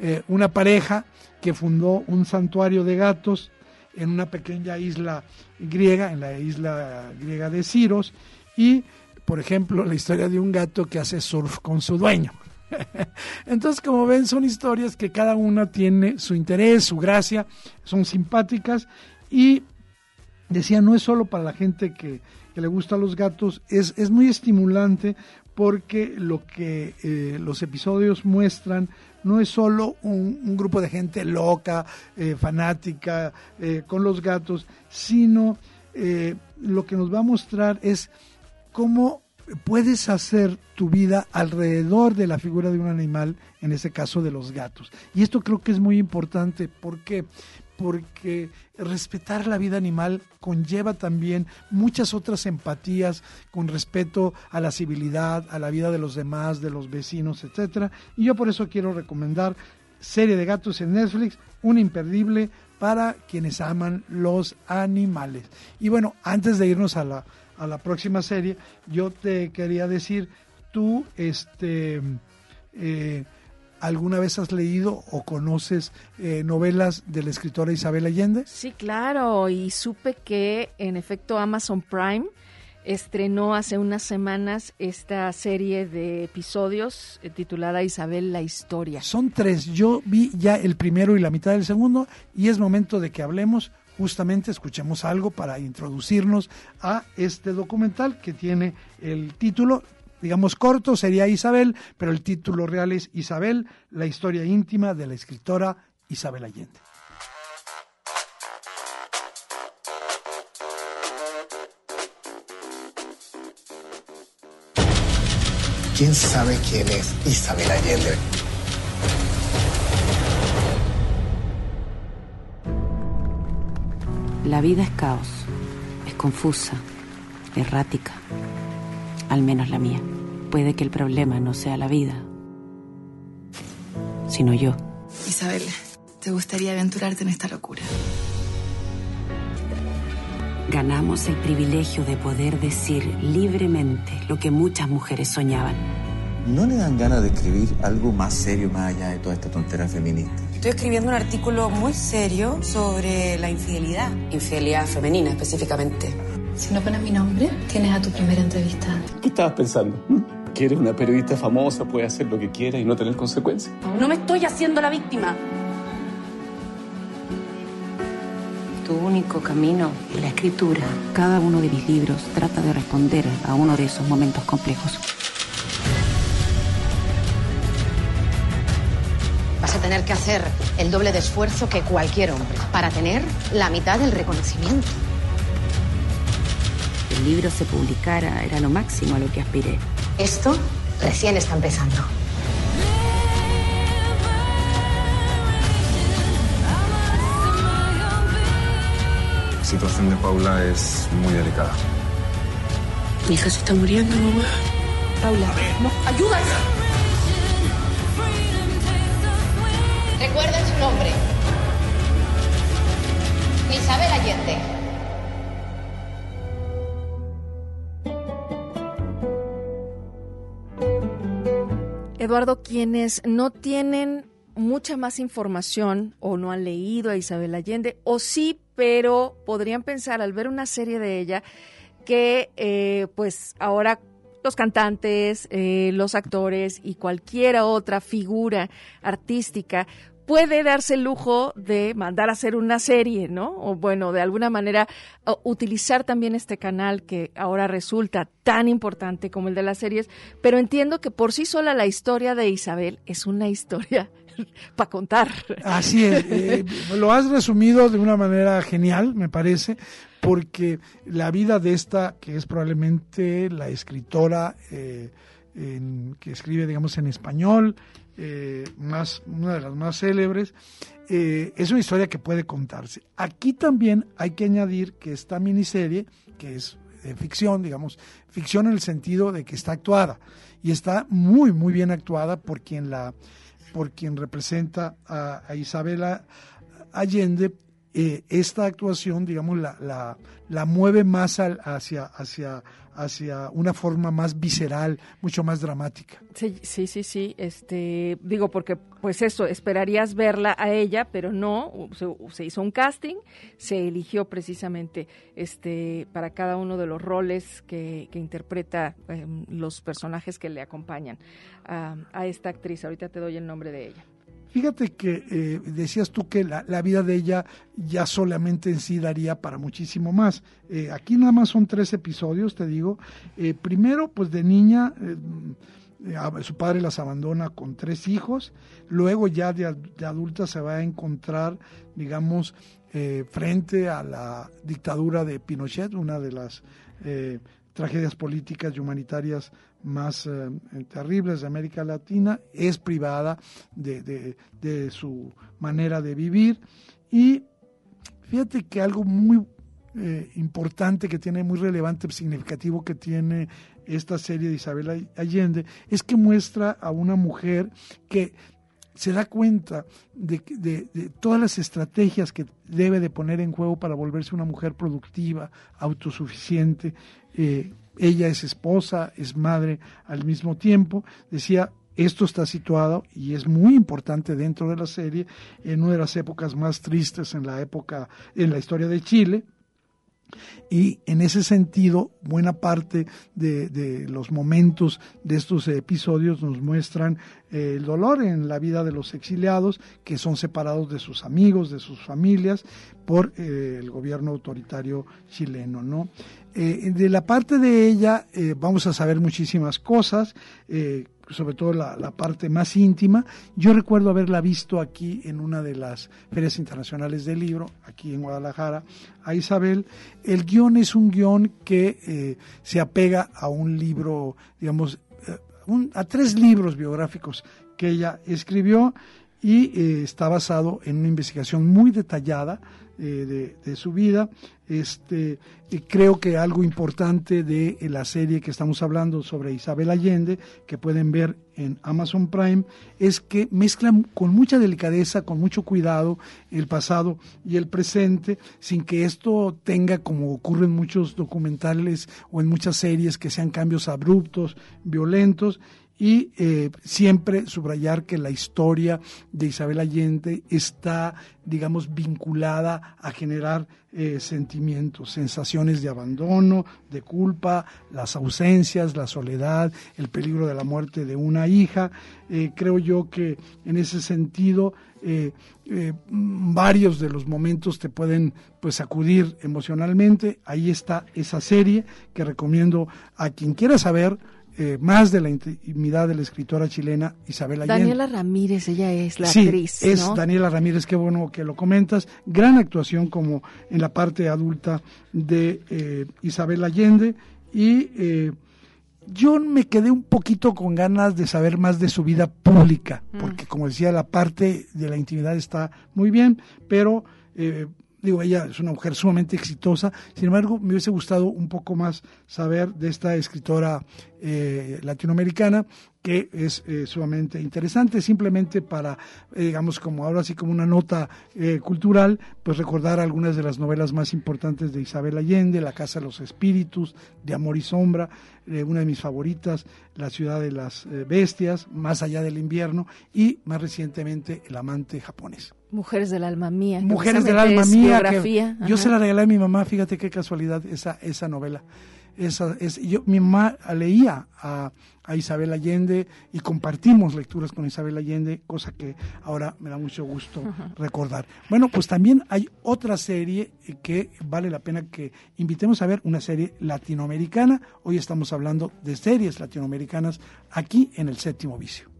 eh, una pareja que fundó un santuario de gatos en una pequeña isla griega, en la isla griega de Ciros, y, por ejemplo, la historia de un gato que hace surf con su dueño. Entonces, como ven, son historias que cada una tiene su interés, su gracia, son simpáticas y decía, no es solo para la gente que, le gusta los gatos, es, es muy estimulante porque lo que eh, los episodios muestran no es solo un, grupo de gente loca, eh, fanática eh, con los gatos, sino lo que nos va a mostrar es cómo puedes hacer tu vida alrededor de la figura de un animal, en ese caso de los gatos. Y esto creo que es muy importante. ¿Por qué? Porque respetar la vida animal conlleva también muchas otras empatías con respeto a la civilidad, a la vida de los demás, de los vecinos, etcétera. Y yo por eso quiero recomendar serie de gatos en Netflix, un imperdible para quienes aman los animales. Y bueno, antes de irnos a la a la próxima serie, yo te quería decir, tú, este, eh, ¿alguna vez has leído o conoces eh, novelas de la escritora Isabel Allende? Sí, claro, y supe que en efecto Amazon Prime estrenó hace unas semanas esta serie de episodios eh, titulada Isabel la historia. Son tres, yo vi ya el primero y la mitad del segundo y es momento de que hablemos justamente escuchemos algo para introducirnos a este documental que tiene el título, digamos corto, sería Isabel, pero el título real es Isabel, la historia íntima de la escritora Isabel Allende. ¿Quién sabe quién es Isabel Allende? La vida es caos, es confusa, errática, al menos la mía. Puede que el problema no sea la vida, sino yo. Isabel, ¿te gustaría aventurarte en esta locura? Ganamos el privilegio de poder decir libremente lo que muchas mujeres soñaban. ¿No le dan ganas de escribir algo más serio más allá de toda esta tontera feminista? Estoy escribiendo un artículo muy serio sobre la infidelidad. Infidelidad femenina específicamente. Si no pones mi nombre, tienes a tu primera entrevista. ¿Qué estabas pensando? ¿Que eres una periodista famosa, puede hacer lo que quiera y no tener consecuencias? No me estoy haciendo la víctima. Tu único camino es la escritura. Cada uno de mis libros trata de responder a uno de esos momentos complejos. tener que hacer el doble de esfuerzo que cualquier hombre para tener la mitad del reconocimiento. El libro se publicara era lo máximo a lo que aspiré. Esto recién está empezando. La situación de Paula es muy delicada. Mi hija se está muriendo, mamá. Paula, no, ayuda. Recuerden su nombre. Isabel Allende. Eduardo, quienes no tienen mucha más información o no han leído a Isabel Allende, o sí, pero podrían pensar al ver una serie de ella que eh, pues ahora los cantantes, eh, los actores y cualquier otra figura artística puede darse el lujo de mandar a hacer una serie, ¿no? O bueno, de alguna manera utilizar también este canal que ahora resulta tan importante como el de las series, pero entiendo que por sí sola la historia de Isabel es una historia para contar. Así es, eh, lo has resumido de una manera genial, me parece, porque la vida de esta, que es probablemente la escritora eh, que escribe, digamos, en español, eh, más, una de las más célebres, eh, es una historia que puede contarse. Aquí también hay que añadir que esta miniserie, que es de ficción, digamos, ficción en el sentido de que está actuada y está muy, muy bien actuada por quien la por quien representa a, Isabela Allende, eh, esta actuación, digamos, la, la, la mueve más al, hacia, hacia, hacia una forma más visceral, mucho más dramática. Sí, sí, sí, sí. Este, digo, porque pues eso, esperarías verla a ella, pero no, se, se, hizo un casting, se eligió precisamente este para cada uno de los roles que, que interpreta eh, los personajes que le acompañan a, a esta actriz. Ahorita te doy el nombre de ella. Fíjate que eh, decías tú que la, vida de ella ya solamente en sí daría para muchísimo más. Eh, aquí nada más son tres episodios, te digo. Eh, primero, pues de niña, su padre las abandona con tres hijos. Luego ya de, de adulta se va a encontrar, digamos, frente a la dictadura de Pinochet, una de las tragedias políticas y humanitarias más eh, terribles de América Latina, es privada de, de, de, su manera de vivir. Y fíjate que algo muy eh, importante que tiene, muy relevante, significativo que tiene esta serie de Isabel Allende, es que muestra a una mujer que se da cuenta de, de, de, todas las estrategias que debe de poner en juego para volverse una mujer productiva, autosuficiente, eh, ella es esposa, es madre al mismo tiempo, decía, esto está situado y es muy importante dentro de la serie en una de las épocas más tristes en la época en la historia de Chile, y en ese sentido, buena parte de, de, los momentos de estos episodios nos muestran eh, el dolor en la vida de los exiliados que son separados de sus amigos, de sus familias, por eh, el gobierno autoritario chileno. ¿no? Eh, de la parte de ella vamos a saber muchísimas cosas sobre todo la, la, parte más íntima. Yo recuerdo haberla visto aquí en una de las ferias internacionales del libro, aquí en Guadalajara, a Isabel. El guion es un guion que eh, se apega a un libro, digamos, eh, un, a tres libros biográficos que ella escribió y eh, está basado en una investigación muy detallada eh, de, de, su vida. Este, creo que algo importante de la serie que estamos hablando sobre Isabel Allende, que pueden ver en Amazon Prime, es que mezclan con mucha delicadeza, con mucho cuidado, el pasado y el presente, sin que esto tenga, como ocurre en muchos documentales o en muchas series, que sean cambios abruptos, violentos, y eh, siempre subrayar que la historia de Isabel Allende está, digamos, vinculada a generar eh, sentimientos, sensaciones de abandono, de culpa, las ausencias, la soledad, el peligro de la muerte de una hija. Eh, creo yo que en ese sentido eh, varios de los momentos te pueden pues sacudir emocionalmente. Ahí está esa serie que recomiendo a quien quiera saber eh, más de la intimidad de la escritora chilena Isabel Allende. Daniela Ramírez, ella es la sí, actriz. Es. Daniela Ramírez, qué bueno que lo comentas. Gran actuación como en la parte adulta de eh, Isabel Allende. Y eh, yo me quedé un poquito con ganas de saber más de su vida pública, mm. porque como decía, la parte de la intimidad está muy bien, pero eh, digo, ella es una mujer sumamente exitosa, sin embargo, me hubiese gustado un poco más saber de esta escritora eh, latinoamericana que es eh, sumamente interesante, simplemente para, eh, digamos, como ahora sí como una nota eh, cultural, pues recordar algunas de las novelas más importantes de Isabel Allende, La Casa de los Espíritus, de Amor y Sombra, una de mis favoritas, La Ciudad de las Bestias, Más allá del invierno y más recientemente El Amante japonés. Mujeres del alma mía. Mujeres del alma mía. Que yo se la regalé a mi mamá, fíjate qué casualidad esa, esa novela. Esa, es, yo, mi mamá leía a, a, Isabel Allende y compartimos lecturas con Isabel Allende, cosa que ahora me da mucho gusto recordar. Bueno, pues también hay otra serie que vale la pena que invitemos a ver, una serie latinoamericana. Hoy estamos hablando de series latinoamericanas aquí en el séptimo vicio.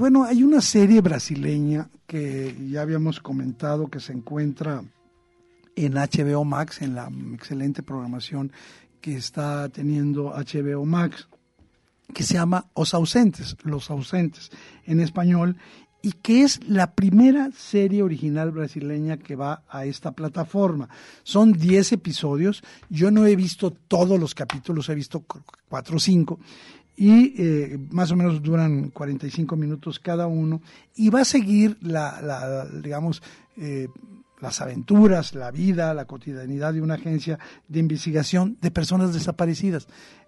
Bueno, hay una serie brasileña que ya habíamos comentado que se encuentra en HBO Max, en la excelente programación que está teniendo HBO Max, que se llama Os Ausentes, Los Ausentes en español, y que es la primera serie original brasileña que va a esta plataforma. Son 10 episodios, yo no he visto todos los capítulos, he visto 4 o 5, y eh, más o menos duran 45 minutos cada uno, y va a seguir la, la digamos, eh, las aventuras, la vida, la cotidianidad de una agencia de investigación de personas desaparecidas.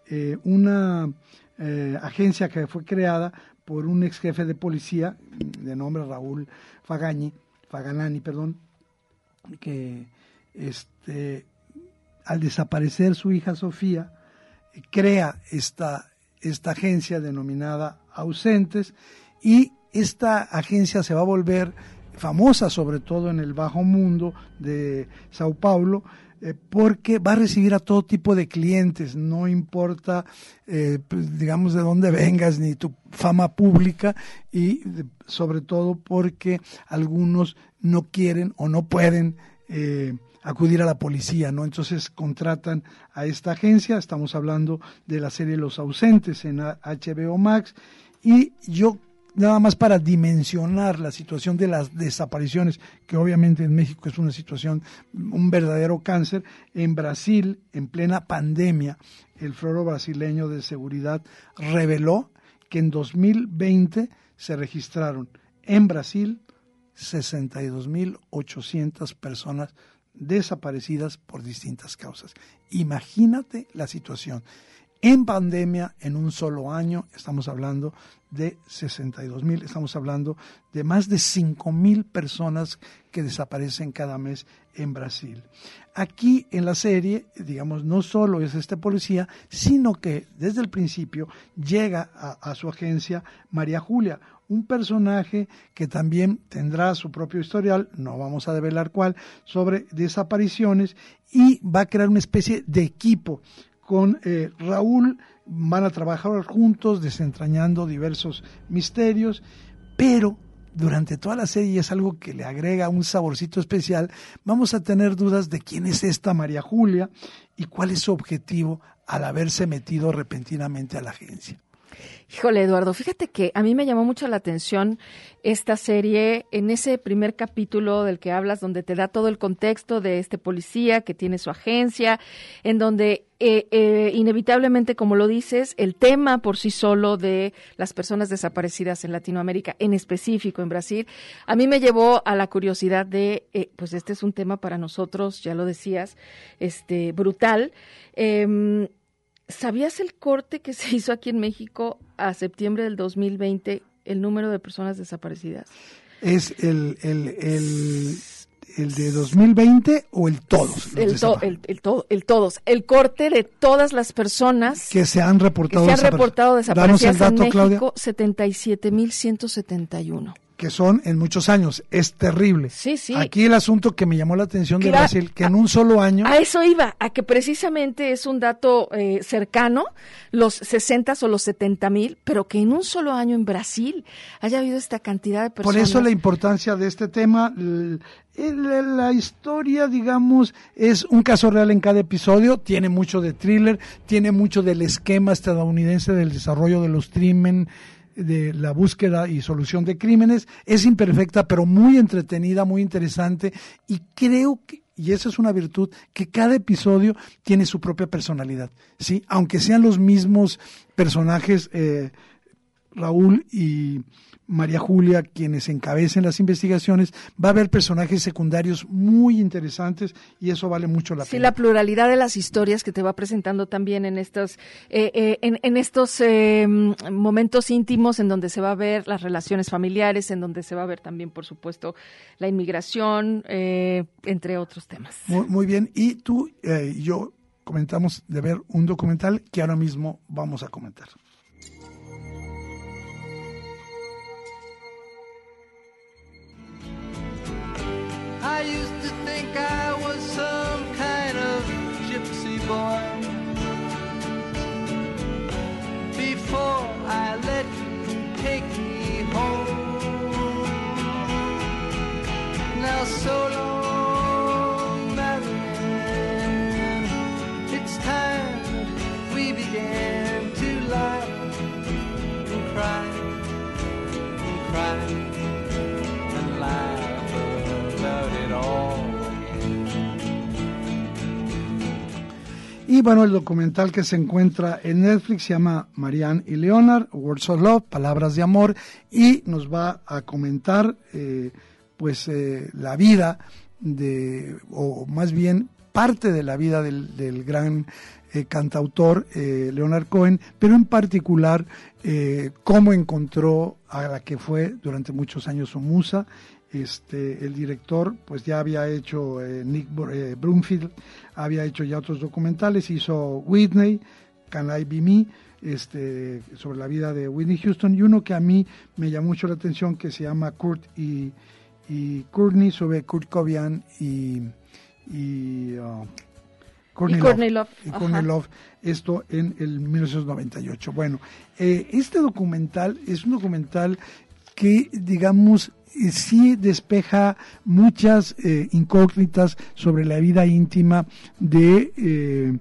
Eh, una agencia que fue creada por un ex jefe de policía de nombre Raúl Fagañi, Faganani, perdón, que este, al desaparecer su hija Sofía, crea esta, esta agencia denominada Ausentes y esta agencia se va a volver famosa sobre todo en el bajo mundo de Sao Paulo eh, porque va a recibir a todo tipo de clientes, no importa, eh, pues, digamos, de dónde vengas ni tu fama pública y sobre todo porque algunos no quieren o no pueden eh, acudir a la policía, ¿no? Entonces contratan a esta agencia, estamos hablando de la serie Los ausentes en HBO Max y yo nada más para dimensionar la situación de las desapariciones, que obviamente en México es una situación, un verdadero cáncer, en Brasil, en plena pandemia, el Foro Brasileño de Seguridad reveló que en 2020 se registraron en Brasil 62.800 personas desaparecidas por distintas causas. Imagínate la situación. En pandemia, en un solo año, estamos hablando de 62 mil, estamos hablando de más de 5 mil personas que desaparecen cada mes en Brasil. Aquí en la serie, digamos, no solo es este policía, sino que desde el principio llega a, a su agencia María Julia, un personaje que también tendrá su propio historial, no vamos a develar cuál, sobre desapariciones y va a crear una especie de equipo con eh, Raúl, van a trabajar juntos desentrañando diversos misterios, pero durante toda la serie es algo que le agrega un saborcito especial, vamos a tener dudas de quién es esta María Julia y cuál es su objetivo al haberse metido repentinamente a la agencia. Híjole, Eduardo, fíjate que a mí me llamó mucho la atención esta serie en ese primer capítulo del que hablas, donde te da todo el contexto de este policía que tiene su agencia, en donde eh, eh, inevitablemente, como lo dices, el tema por sí solo de las personas desaparecidas en Latinoamérica, en específico en Brasil, a mí me llevó a la curiosidad de, eh, pues este es un tema para nosotros, ya lo decías, este brutal. ¿Sabías el corte que se hizo aquí en México a septiembre del 2020, el número de personas desaparecidas? Es el, el, el, el de 2020 o el todos. El, el, el, el, todos. El corte de todas las personas que se han reportado, que se han reportado desaparecidas en México, 77.171 que son en muchos años. Es terrible. Sí, sí. Aquí el asunto que me llamó la atención de Brasil, que en un solo año... A eso iba, a que precisamente es un dato eh, cercano, los 60 o los 70 mil, pero que en un solo año en Brasil haya habido esta cantidad de personas. Por eso la importancia de este tema. La historia, digamos, es un caso real en cada episodio, tiene mucho de thriller, tiene mucho del esquema estadounidense del desarrollo de los crimen de la búsqueda y solución de crímenes. Es imperfecta, pero muy entretenida, muy interesante y creo que y esa es una virtud que cada episodio tiene su propia personalidad, sí, aunque sean los mismos personajes eh, Raúl y María Julia, quienes encabecen las investigaciones, va a haber personajes secundarios muy interesantes y eso vale mucho la pena. Sí, la pluralidad de las historias que te va presentando también en estos, eh, eh, en, estos eh, momentos íntimos en donde se va a ver las relaciones familiares, en donde se va a ver también, por supuesto, la inmigración, entre otros temas. Muy, muy bien, y tú y yo comentamos de ver un documental que ahora mismo vamos a comentar. I used to think I was some kind of gypsy boy. Before I let you take me home. Now so long, Marilyn. It's time we began to laugh and cry and cry. Y bueno, el documental que se encuentra en Netflix se llama Marianne y Leonard, Words of Love, Palabras de Amor, y nos va a comentar eh, pues eh, la vida de, o más bien parte de la vida del, gran eh, cantautor Leonard Cohen, pero en particular cómo encontró a la que fue durante muchos años su musa. Este, el director pues ya había hecho eh, Nick eh, Broomfield, había hecho ya otros documentales, hizo Whitney, Can I Be Me, este, sobre la vida de Whitney Houston, y uno que a mí me llamó mucho la atención que se llama Kurt y, y Courtney, sobre Kurt Cobian y, y uh, Courtney Y Courtney Love. Love, Y Courtney. Love, esto en el 1998. Bueno, eh, este documental es un documental que, digamos, eh, sí despeja muchas eh, incógnitas sobre la vida íntima de eh,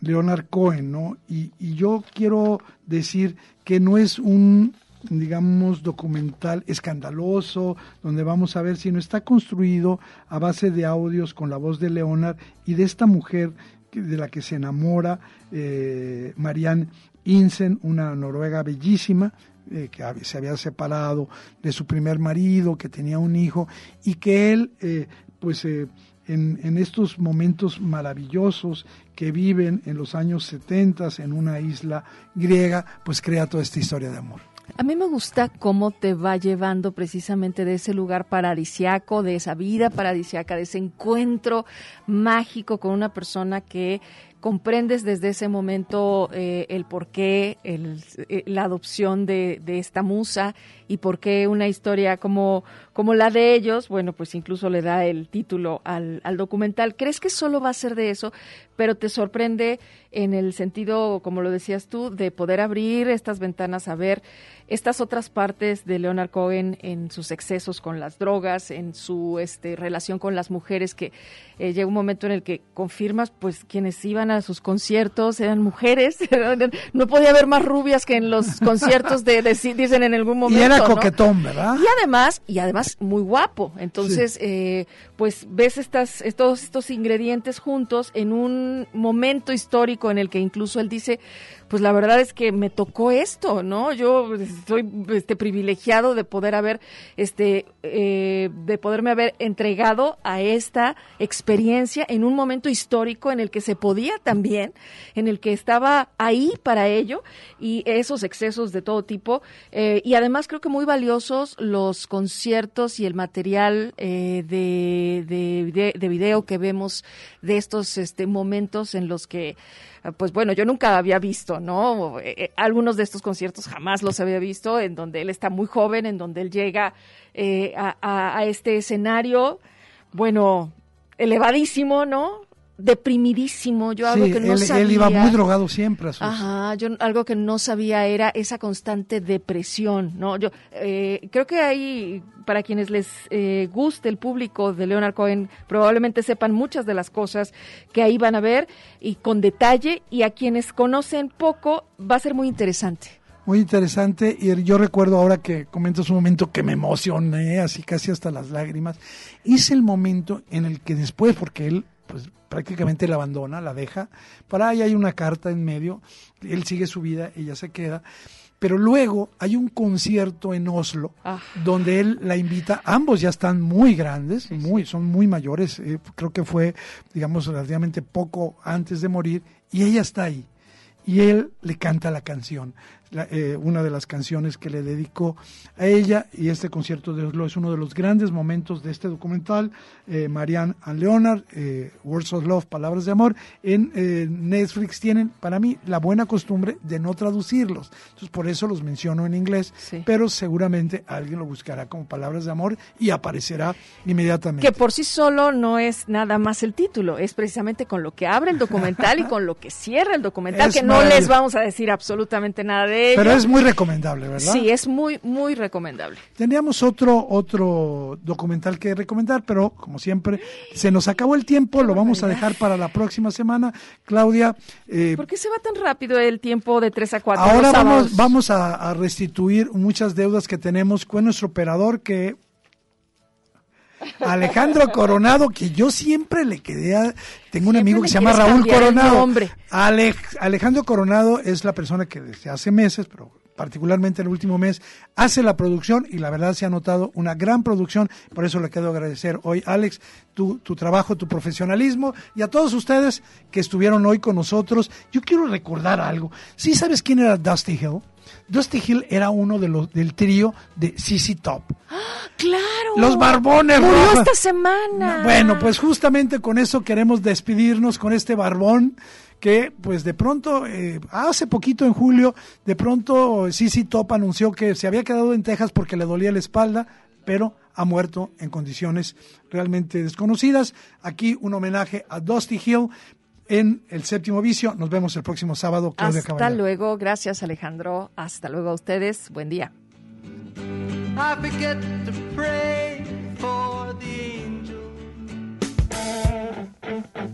Leonard Cohen, ¿no? Y, yo quiero decir que no es un digamos, documental escandaloso, donde vamos a ver si no está construido a base de audios con la voz de Leonard y de esta mujer de la que se enamora, eh, Marianne Insen, una noruega bellísima, eh, que se había separado de su primer marido, que tenía un hijo, y que él, eh, pues, eh, en, en estos momentos maravillosos que viven en los años 70 en una isla griega, pues crea toda esta historia de amor. A mí me gusta cómo te va llevando precisamente de ese lugar paradisiaco, de esa vida paradisiaca, de ese encuentro mágico con una persona que comprendes desde ese momento eh, el por qué eh, la adopción de, de esta musa y por qué una historia como, como la de ellos, bueno, pues incluso le da el título al, al documental. ¿Crees que solo va a ser de eso? Pero te sorprende en el sentido, como lo decías tú, de poder abrir estas ventanas a ver estas otras partes de Leonard Cohen en sus excesos con las drogas, en su este, relación con las mujeres, que eh, llega un momento en el que confirmas, pues quienes iban a sus conciertos eran mujeres, no podía haber más rubias que en los conciertos de, de- dicen en algún momento. y era ¿no? coquetón, ¿verdad? Y además, y además muy guapo. Entonces, eh, pues ves estas, es- todos estos ingredientes juntos en un momento histórico en el que incluso él dice, pues la verdad es que me tocó esto, ¿no? Yo estoy este privilegiado de poder haber, este, eh, de poderme haber entregado a esta experiencia en un momento histórico en el que se podía también, en el que estaba ahí para ello y esos excesos de todo tipo. eh, y además creo que muy valiosos los conciertos y el material eh, de, de, de video que vemos de estos este, momentos en los que, eh, pues bueno, yo nunca había visto, ¿no? Eh, eh, algunos de estos conciertos jamás los había visto, en donde él está muy joven, en donde él llega eh, a este escenario, bueno, elevadísimo, ¿no? Deprimidísimo, yo algo Sí, que no él, sabía. él iba muy drogado siempre a sus... Ajá, yo algo que no sabía era esa constante depresión, ¿no? Yo eh, creo que hay, para quienes les eh, guste el público de Leonard Cohen, probablemente sepan muchas de las cosas que ahí van a ver y con detalle, y a quienes conocen poco va a ser muy interesante. Muy interesante y yo recuerdo ahora que comentas un momento que me emocioné, así casi hasta las lágrimas. Es el momento en el que después, porque él pues prácticamente la abandona, la deja, para ahí hay una carta en medio, él sigue su vida, ella se queda, pero luego hay un concierto en Oslo Ah. donde él la invita, ambos ya están muy grandes, muy, son muy mayores, eh, creo que fue, digamos, relativamente poco antes de morir, y ella está ahí y él le canta la canción, la- eh, una de las canciones que le dedicó a ella y este concierto de Oslo es uno de los grandes momentos de este documental, eh, Marianne and Leonard, eh, Words of Love, Palabras de Amor, en Netflix. Tienen para mí la buena costumbre de no traducirlos, entonces por eso los menciono en inglés, pero seguramente alguien lo buscará como Palabras de Amor y aparecerá inmediatamente. Que por sí solo no es nada más el título, es precisamente con lo que abre el documental y con lo que cierra el documental, Es que no les vamos a decir absolutamente nada de ello. Pero es muy recomendable, ¿verdad? Sí, es muy, muy recomendable. Teníamos otro, otro documental que recomendar, pero como siempre, se nos acabó el tiempo, lo vamos a dejar para la próxima semana. Claudia, eh, ¿Por qué se va tan rápido el tiempo de 3 a 4? ahora vamos, vamos a, a restituir muchas deudas que tenemos con nuestro operador que Alejandro Coronado, que yo siempre le quedé a... Tengo un Siempre amigo que se llama Raúl Coronado. nombre. Alej- Alejandro Coronado es la persona que desde hace meses, pero particularmente el último mes, hace la producción y la verdad se ha notado una gran producción. Por eso le quiero agradecer hoy, Alex, tu, tu trabajo, tu profesionalismo y a todos ustedes que estuvieron hoy con nosotros. Yo quiero recordar algo. ¿Sí sabes quién era Dusty Hill? Dusty Hill era uno de los del trío de CC Top. Claro. Los barbones Murió esta semana. Bueno, pues justamente con eso queremos despedirnos con este barbón que pues de pronto, eh, hace poquito en julio, de pronto CC Top anunció que se había quedado en Texas porque le dolía la espalda, pero ha muerto en condiciones realmente desconocidas. Aquí un homenaje a Dusty Hill en el séptimo vicio. Nos vemos el próximo sábado, Claudia Hasta Caballero. luego. Gracias, Alejandro. Hasta luego a ustedes. Buen día. I